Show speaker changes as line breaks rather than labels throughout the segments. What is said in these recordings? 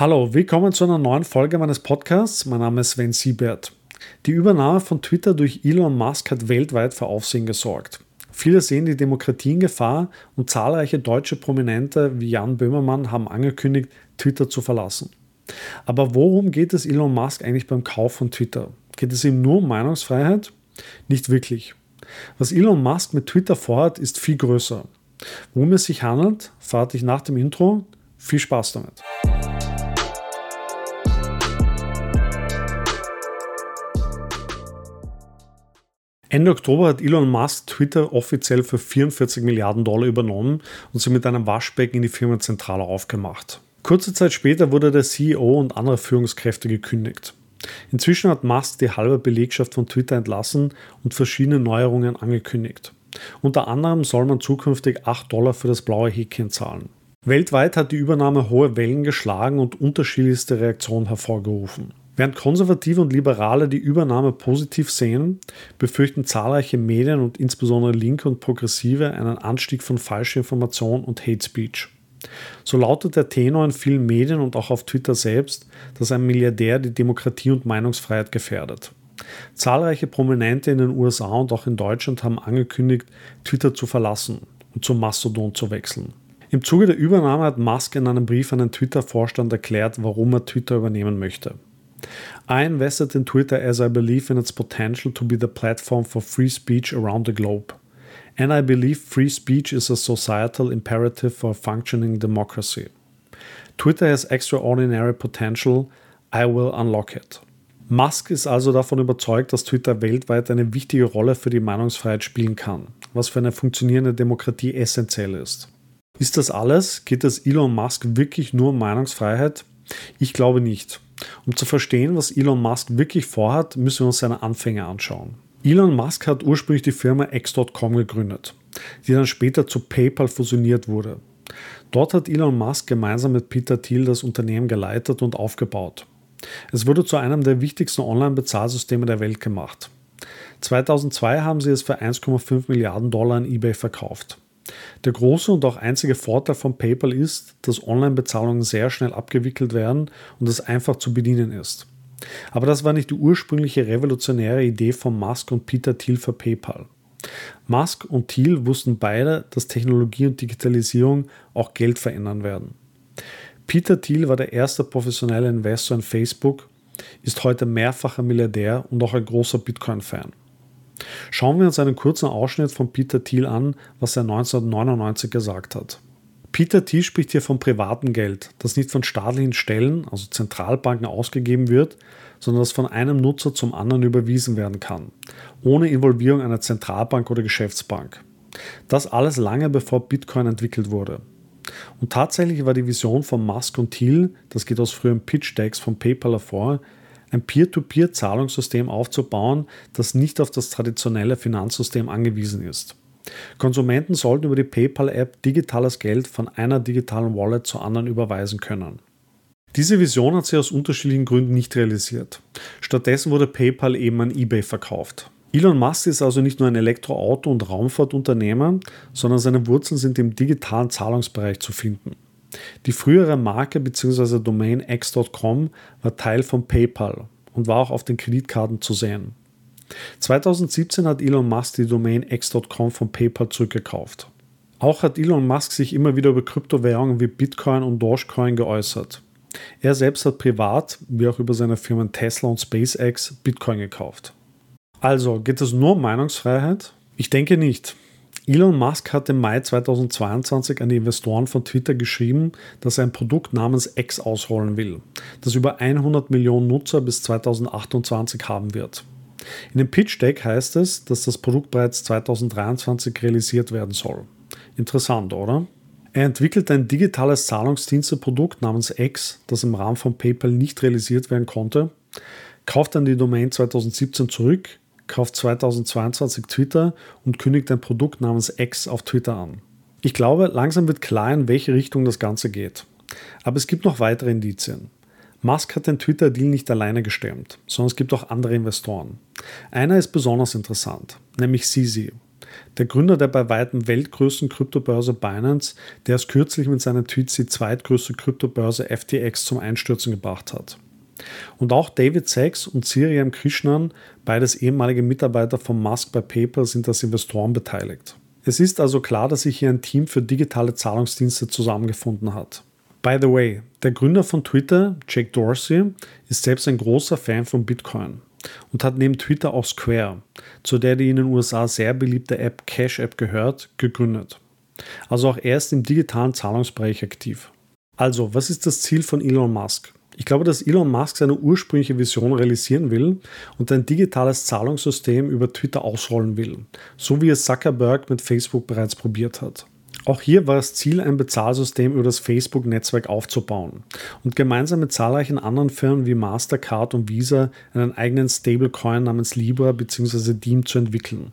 Hallo, willkommen zu einer neuen Folge meines Podcasts. Mein Name ist Sven Siebert. Die Übernahme von Twitter durch Elon Musk hat weltweit für Aufsehen gesorgt. Viele sehen die Demokratie in Gefahr und zahlreiche deutsche Prominente wie Jan Böhmermann haben angekündigt, Twitter zu verlassen. Aber worum geht es Elon Musk eigentlich beim Kauf von Twitter? Geht es ihm nur um Meinungsfreiheit? Nicht wirklich. Was Elon Musk mit Twitter vorhat, ist viel größer. Worum es sich handelt, verrate ich nach dem Intro. Viel Spaß damit. Ende Oktober hat Elon Musk Twitter offiziell für 44 Milliarden Dollar übernommen und sie mit einem Waschbecken in die Firmenzentrale aufgemacht. Kurze Zeit später wurde der CEO und andere Führungskräfte gekündigt. Inzwischen hat Musk die halbe Belegschaft von Twitter entlassen und verschiedene Neuerungen angekündigt. Unter anderem soll man zukünftig 8 Dollar für das blaue Häkchen zahlen. Weltweit hat die Übernahme hohe Wellen geschlagen und unterschiedlichste Reaktionen hervorgerufen. Während Konservative und Liberale die Übernahme positiv sehen, befürchten zahlreiche Medien und insbesondere Linke und Progressive einen Anstieg von Falschinformation und Hate Speech. So lautet der Tenor in vielen Medien und auch auf Twitter selbst, dass ein Milliardär die Demokratie und Meinungsfreiheit gefährdet. Zahlreiche Prominente in den USA und auch in Deutschland haben angekündigt, Twitter zu verlassen und zum Mastodon zu wechseln. Im Zuge der Übernahme hat Musk in einem Brief an den Twitter-Vorstand erklärt, warum er Twitter übernehmen möchte. I invested in Twitter as I believe in its potential to be the platform for free speech around the globe. And I believe free speech is a societal imperative for a functioning democracy. Twitter has extraordinary potential. I will unlock it. Musk ist also davon überzeugt, dass Twitter weltweit eine wichtige Rolle für die Meinungsfreiheit spielen kann, was für eine funktionierende Demokratie essentiell ist. Ist das alles? Geht es Elon Musk wirklich nur um Meinungsfreiheit? Ich glaube nicht. Um zu verstehen, was Elon Musk wirklich vorhat, müssen wir uns seine Anfänge anschauen. Elon Musk hat ursprünglich die Firma X.com gegründet, die dann später zu PayPal fusioniert wurde. Dort hat Elon Musk gemeinsam mit Peter Thiel das Unternehmen geleitet und aufgebaut. Es wurde zu einem der wichtigsten Online-Bezahlsysteme der Welt gemacht. 2002 haben sie es für 1,5 Milliarden Dollar an eBay verkauft. Der große und auch einzige Vorteil von PayPal ist, dass Online-Bezahlungen sehr schnell abgewickelt werden und es einfach zu bedienen ist. Aber das war nicht die ursprüngliche revolutionäre Idee von Musk und Peter Thiel für PayPal. Musk und Thiel wussten beide, dass Technologie und Digitalisierung auch Geld verändern werden. Peter Thiel war der erste professionelle Investor in Facebook, ist heute mehrfacher Milliardär und auch ein großer Bitcoin-Fan. Schauen wir uns einen kurzen Ausschnitt von Peter Thiel an, was er 1999 gesagt hat. Peter Thiel spricht hier von privatem Geld, das nicht von staatlichen Stellen, also Zentralbanken, ausgegeben wird, sondern das von einem Nutzer zum anderen überwiesen werden kann, ohne Involvierung einer Zentralbank oder Geschäftsbank. Das alles lange bevor Bitcoin entwickelt wurde. Und tatsächlich war die Vision von Musk und Thiel, das geht aus früheren Pitch-Decks von PayPal hervor, ein Peer-to-Peer-Zahlungssystem aufzubauen, das nicht auf das traditionelle Finanzsystem angewiesen ist. Konsumenten sollten über die PayPal-App digitales Geld von einer digitalen Wallet zur anderen überweisen können. Diese Vision hat sich aus unterschiedlichen Gründen nicht realisiert. Stattdessen wurde PayPal eben an eBay verkauft. Elon Musk ist also nicht nur ein Elektroauto- und Raumfahrtunternehmer, sondern seine Wurzeln sind im digitalen Zahlungsbereich zu finden. Die frühere Marke bzw. Domain x.com war Teil von PayPal und war auch auf den Kreditkarten zu sehen. 2017 hat Elon Musk die Domain x.com von PayPal zurückgekauft. Auch hat Elon Musk sich immer wieder über Kryptowährungen wie Bitcoin und Dogecoin geäußert. Er selbst hat privat, wie auch über seine Firmen Tesla und SpaceX, Bitcoin gekauft. Also, geht es nur um Meinungsfreiheit? Ich denke nicht. Elon Musk hat im Mai 2022 an die Investoren von Twitter geschrieben, dass er ein Produkt namens X ausrollen will, das über 100 Millionen Nutzer bis 2028 haben wird. In dem Pitch Deck heißt es, dass das Produkt bereits 2023 realisiert werden soll. Interessant, oder? Er entwickelt ein digitales Zahlungsdiensteprodukt namens X, das im Rahmen von PayPal nicht realisiert werden konnte, kauft dann die Domain 2017 zurück, kauft 2022 Twitter und kündigt ein Produkt namens X auf Twitter an. Ich glaube, langsam wird klar, in welche Richtung das Ganze geht. Aber es gibt noch weitere Indizien. Musk hat den Twitter-Deal nicht alleine gestemmt, sondern es gibt auch andere Investoren. Einer ist besonders interessant, nämlich CZ. Der Gründer der bei weitem weltgrößten Kryptobörse Binance, der es kürzlich mit seinen Tweets die zweitgrößte Kryptobörse FTX zum Einstürzen gebracht hat. Und auch David Sachs und Siriam Krishnan, beides ehemalige Mitarbeiter von Musk bei PayPal, sind als Investoren beteiligt. Es ist also klar, dass sich hier ein Team für digitale Zahlungsdienste zusammengefunden hat. By the way, der Gründer von Twitter, Jake Dorsey, ist selbst ein großer Fan von Bitcoin und hat neben Twitter auch Square, zu der die in den USA sehr beliebte App Cash App gehört, gegründet. Also auch er ist im digitalen Zahlungsbereich aktiv. Also, was ist das Ziel von Elon Musk? Ich glaube, dass Elon Musk seine ursprüngliche Vision realisieren will und ein digitales Zahlungssystem über Twitter ausrollen will, so wie es Zuckerberg mit Facebook bereits probiert hat. Auch hier war das Ziel, ein Bezahlsystem über das Facebook-Netzwerk aufzubauen und gemeinsam mit zahlreichen anderen Firmen wie Mastercard und Visa einen eigenen Stablecoin namens Libra bzw. Deem zu entwickeln.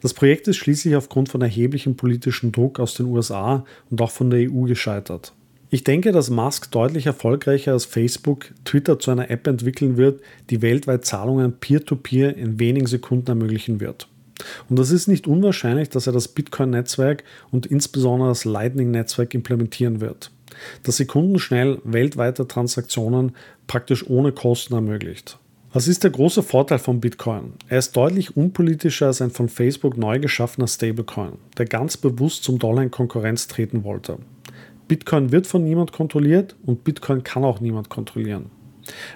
Das Projekt ist schließlich aufgrund von erheblichem politischen Druck aus den USA und auch von der EU gescheitert. Ich denke, dass Musk deutlich erfolgreicher als Facebook Twitter zu einer App entwickeln wird, die weltweit Zahlungen peer-to-peer -peer in wenigen Sekunden ermöglichen wird. Und es ist nicht unwahrscheinlich, dass er das Bitcoin-Netzwerk und insbesondere das Lightning-Netzwerk implementieren wird, das sekundenschnell weltweite Transaktionen praktisch ohne Kosten ermöglicht. Was ist der große Vorteil von Bitcoin? Er ist deutlich unpolitischer als ein von Facebook neu geschaffener Stablecoin, der ganz bewusst zum Dollar in Konkurrenz treten wollte. Bitcoin wird von niemand kontrolliert und Bitcoin kann auch niemand kontrollieren.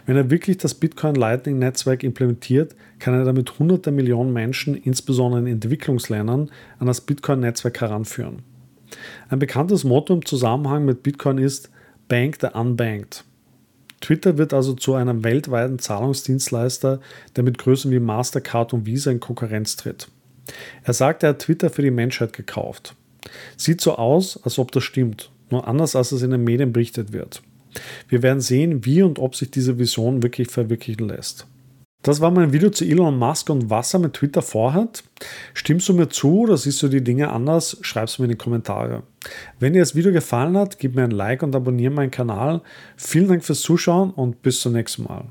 Wenn er wirklich das Bitcoin Lightning Netzwerk implementiert, kann er damit hunderte Millionen Menschen, insbesondere in Entwicklungsländern, an das Bitcoin Netzwerk heranführen. Ein bekanntes Motto im Zusammenhang mit Bitcoin ist Bank the Unbanked. Twitter wird also zu einem weltweiten Zahlungsdienstleister, der mit Größen wie Mastercard und Visa in Konkurrenz tritt. Er sagt, er hat Twitter für die Menschheit gekauft. Sieht so aus, als ob das stimmt nur anders als es in den Medien berichtet wird. Wir werden sehen, wie und ob sich diese Vision wirklich verwirklichen lässt. Das war mein Video zu Elon Musk und was er mit Twitter vorhat. Stimmst du mir zu oder siehst du die Dinge anders? Schreib es mir in die Kommentare. Wenn dir das Video gefallen hat, gib mir ein Like und abonniere meinen Kanal. Vielen Dank fürs Zuschauen und bis zum nächsten Mal.